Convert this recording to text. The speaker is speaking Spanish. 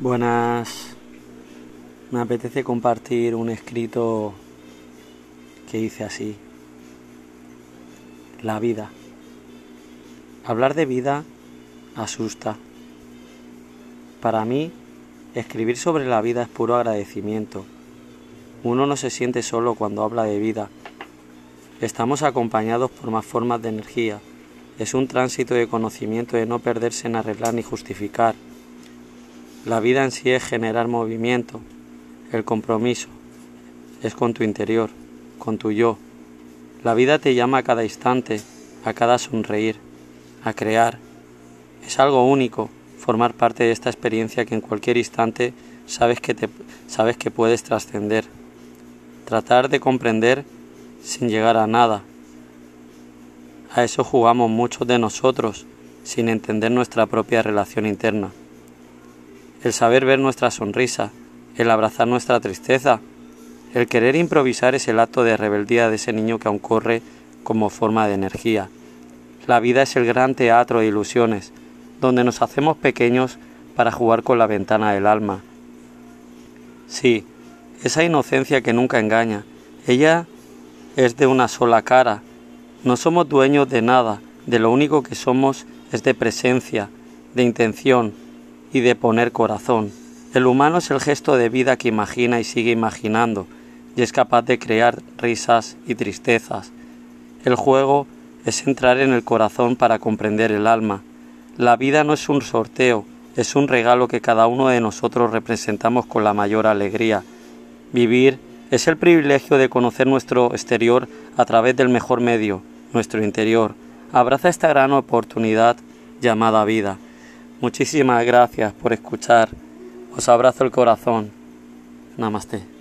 Buenas. Me apetece compartir un escrito que hice así. La vida. Hablar de vida asusta. Para mí, escribir sobre la vida es puro agradecimiento. Uno no se siente solo cuando habla de vida. Estamos acompañados por más formas de energía. Es un tránsito de conocimiento de no perderse en arreglar ni justificar la vida en sí es generar movimiento. El compromiso es con tu interior, con tu yo. La vida te llama a cada instante, a cada sonreír, a crear. Es algo único formar parte de esta experiencia que en cualquier instante sabes que, te, sabes que puedes trascender. Tratar de comprender sin llegar a nada. A eso jugamos muchos de nosotros sin entender nuestra propia relación interna el saber ver nuestra sonrisa, el abrazar nuestra tristeza, el querer improvisar es el acto de rebeldía de ese niño que aún corre como forma de energía. La vida es el gran teatro de ilusiones, donde nos hacemos pequeños para jugar con la ventana del alma. Sí, esa inocencia que nunca engaña, ella es de una sola cara. No somos dueños de nada, de lo único que somos es de presencia, de intención, y de poner corazón. El humano es el gesto de vida que imagina y sigue imaginando, y es capaz de crear risas y tristezas. El juego es entrar en el corazón para comprender el alma. La vida no es un sorteo, es un regalo que cada uno de nosotros representamos con la mayor alegría. Vivir es el privilegio de conocer nuestro exterior a través del mejor medio, nuestro interior. Abraza esta gran oportunidad llamada vida. Muchísimas gracias por escuchar. Os abrazo el corazón. Namaste.